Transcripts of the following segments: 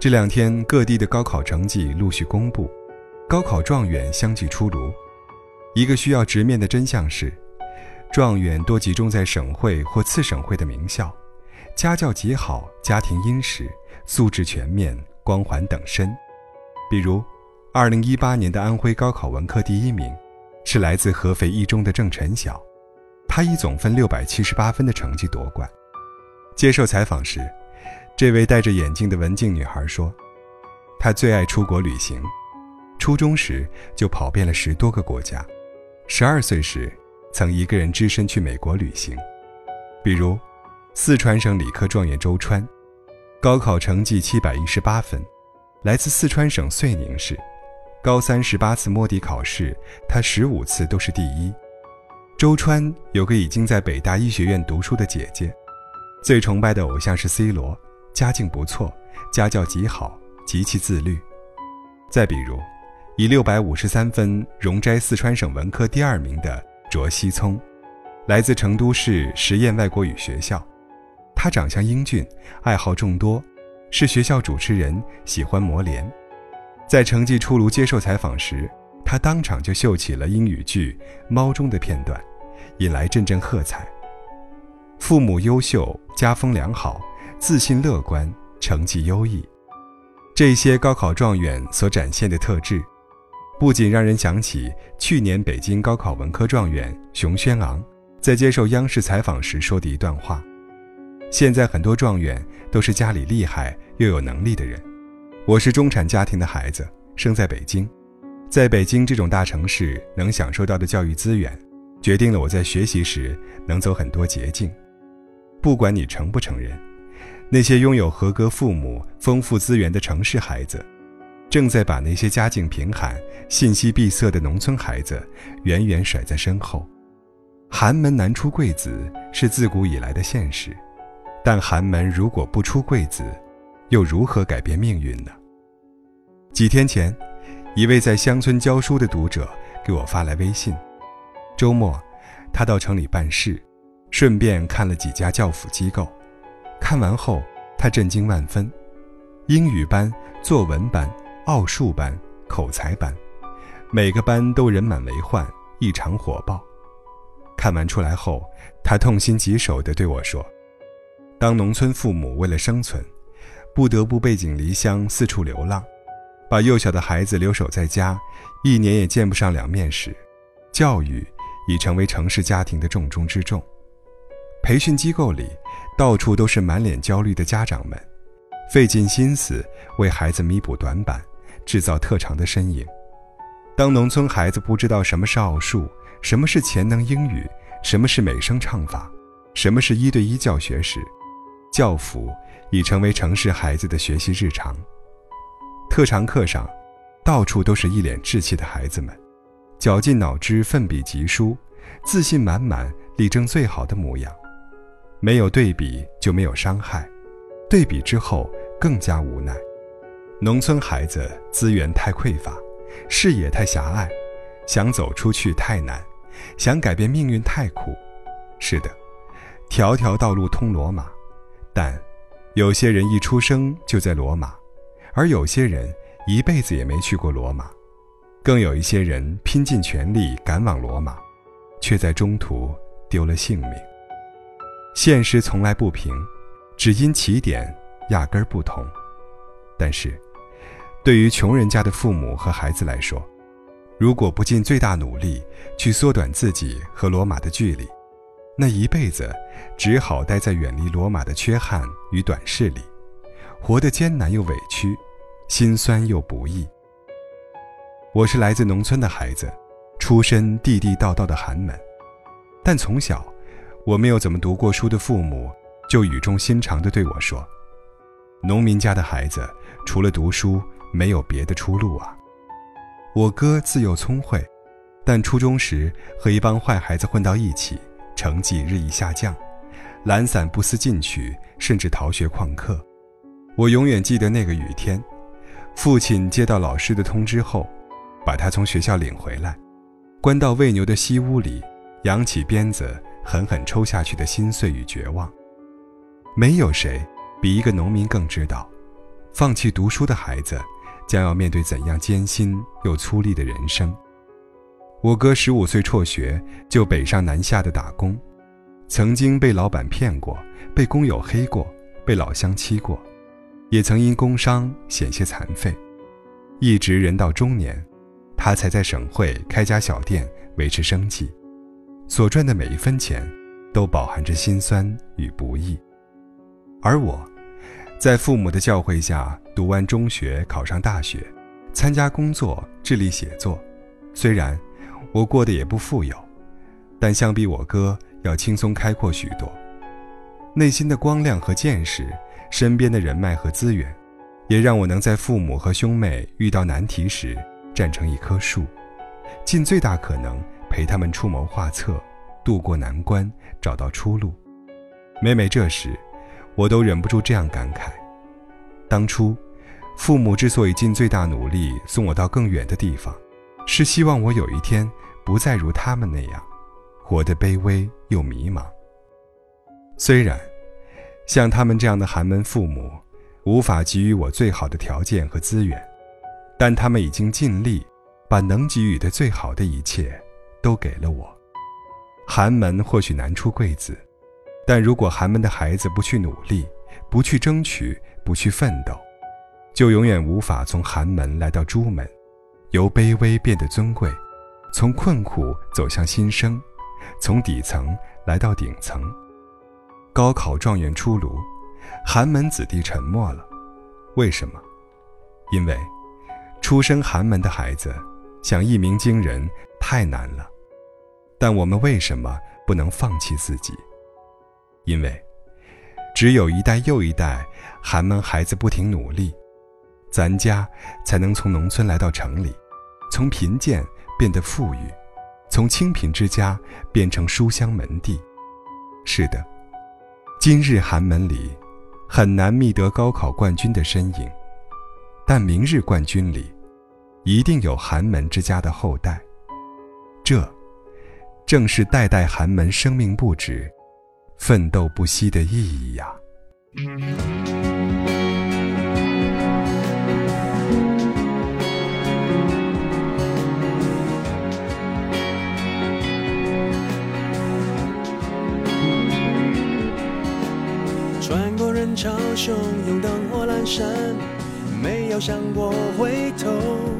这两天各地的高考成绩陆续公布，高考状元相继出炉。一个需要直面的真相是，状元多集中在省会或次省会的名校，家教极好，家庭殷实，素质全面，光环等身。比如，二零一八年的安徽高考文科第一名，是来自合肥一中的郑晨晓，他以总分六百七十八分的成绩夺冠。接受采访时。这位戴着眼镜的文静女孩说：“她最爱出国旅行，初中时就跑遍了十多个国家，十二岁时曾一个人只身去美国旅行。比如，四川省理科状元周川，高考成绩七百一十八分，来自四川省遂宁市，高三十八次摸底考试，他十五次都是第一。周川有个已经在北大医学院读书的姐姐，最崇拜的偶像是 C 罗。”家境不错，家教极好，极其自律。再比如，以六百五十三分荣摘四川省文科第二名的卓西聪，来自成都市实验外国语学校。他长相英俊，爱好众多，是学校主持人，喜欢磨联。在成绩出炉接受采访时，他当场就秀起了英语剧《猫》中的片段，引来阵阵喝彩。父母优秀，家风良好。自信乐观，成绩优异，这些高考状元所展现的特质，不仅让人想起去年北京高考文科状元熊轩昂在接受央视采访时说的一段话：“现在很多状元都是家里厉害又有能力的人，我是中产家庭的孩子，生在北京，在北京这种大城市能享受到的教育资源，决定了我在学习时能走很多捷径，不管你承不承认。”那些拥有合格父母、丰富资源的城市孩子，正在把那些家境贫寒、信息闭塞的农村孩子远远甩在身后。寒门难出贵子是自古以来的现实，但寒门如果不出贵子，又如何改变命运呢？几天前，一位在乡村教书的读者给我发来微信：周末，他到城里办事，顺便看了几家教辅机构。看完后，他震惊万分。英语班、作文班、奥数班、口才班，每个班都人满为患，异常火爆。看完出来后，他痛心疾首地对我说：“当农村父母为了生存，不得不背井离乡四处流浪，把幼小的孩子留守在家，一年也见不上两面时，教育已成为城市家庭的重中之重。培训机构里。”到处都是满脸焦虑的家长们，费尽心思为孩子弥补短板，制造特长的身影。当农村孩子不知道什么是奥数，什么是潜能英语，什么是美声唱法，什么是一对一教学时，教辅已成为城市孩子的学习日常。特长课上，到处都是一脸稚气的孩子们，绞尽脑汁奋笔疾书，自信满满，力争最好的模样。没有对比就没有伤害，对比之后更加无奈。农村孩子资源太匮乏，视野太狭隘，想走出去太难，想改变命运太苦。是的，条条道路通罗马，但有些人一出生就在罗马，而有些人一辈子也没去过罗马，更有一些人拼尽全力赶往罗马，却在中途丢了性命。现实从来不平，只因起点压根儿不同。但是，对于穷人家的父母和孩子来说，如果不尽最大努力去缩短自己和罗马的距离，那一辈子只好待在远离罗马的缺憾与短视里，活得艰难又委屈，心酸又不易。我是来自农村的孩子，出身地地道道的寒门，但从小。我没有怎么读过书的父母，就语重心长地对我说：“农民家的孩子，除了读书，没有别的出路啊。”我哥自幼聪慧，但初中时和一帮坏孩子混到一起，成绩日益下降，懒散不思进取，甚至逃学旷课。我永远记得那个雨天，父亲接到老师的通知后，把他从学校领回来，关到喂牛的西屋里，扬起鞭子。狠狠抽下去的心碎与绝望。没有谁比一个农民更知道，放弃读书的孩子，将要面对怎样艰辛又粗粝的人生。我哥十五岁辍学就北上南下的打工，曾经被老板骗过，被工友黑过，被老乡欺过，也曾因工伤险些残废，一直人到中年，他才在省会开家小店维持生计，所赚的每一分钱，都饱含着辛酸与不易。而我，在父母的教诲下读完中学，考上大学，参加工作，致力写作，虽然。我过得也不富有，但相比我哥要轻松开阔许多。内心的光亮和见识，身边的人脉和资源，也让我能在父母和兄妹遇到难题时站成一棵树，尽最大可能陪他们出谋划策，渡过难关，找到出路。每每这时，我都忍不住这样感慨：当初，父母之所以尽最大努力送我到更远的地方。是希望我有一天不再如他们那样，活得卑微又迷茫。虽然，像他们这样的寒门父母，无法给予我最好的条件和资源，但他们已经尽力，把能给予的最好的一切，都给了我。寒门或许难出贵子，但如果寒门的孩子不去努力，不去争取，不去奋斗，就永远无法从寒门来到朱门。由卑微变得尊贵，从困苦走向新生，从底层来到顶层。高考状元出炉，寒门子弟沉默了。为什么？因为出身寒门的孩子想一鸣惊人太难了。但我们为什么不能放弃自己？因为只有一代又一代寒门孩子不停努力。咱家才能从农村来到城里，从贫贱变得富裕，从清贫之家变成书香门第。是的，今日寒门里很难觅得高考冠军的身影，但明日冠军里一定有寒门之家的后代。这，正是代代寒门生命不止、奋斗不息的意义呀。穿过人潮汹涌，灯火阑珊，没有想过回头。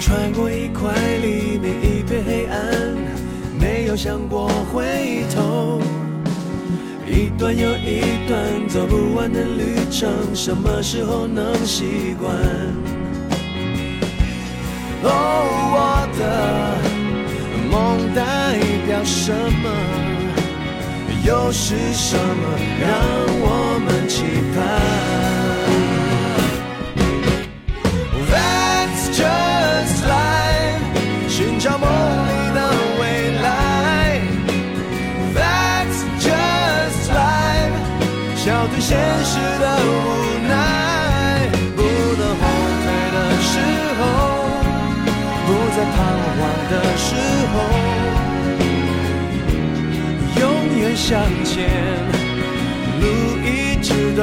穿过一块黎明，一片黑暗，没有想过回头。一段又一段走不完的旅程，什么时候能习惯？哦，我的梦代表什么？又是什么让我们期盼？That's just life 寻找梦里的未来。That's just life 笑对现实的无奈。不能后退的时候不再彷徨的时候。向前，路一直都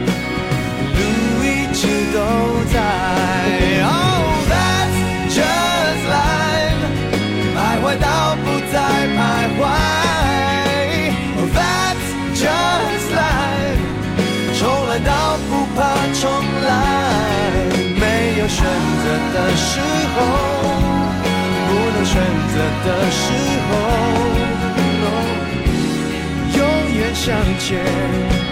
时候不能选择的时候永远向前。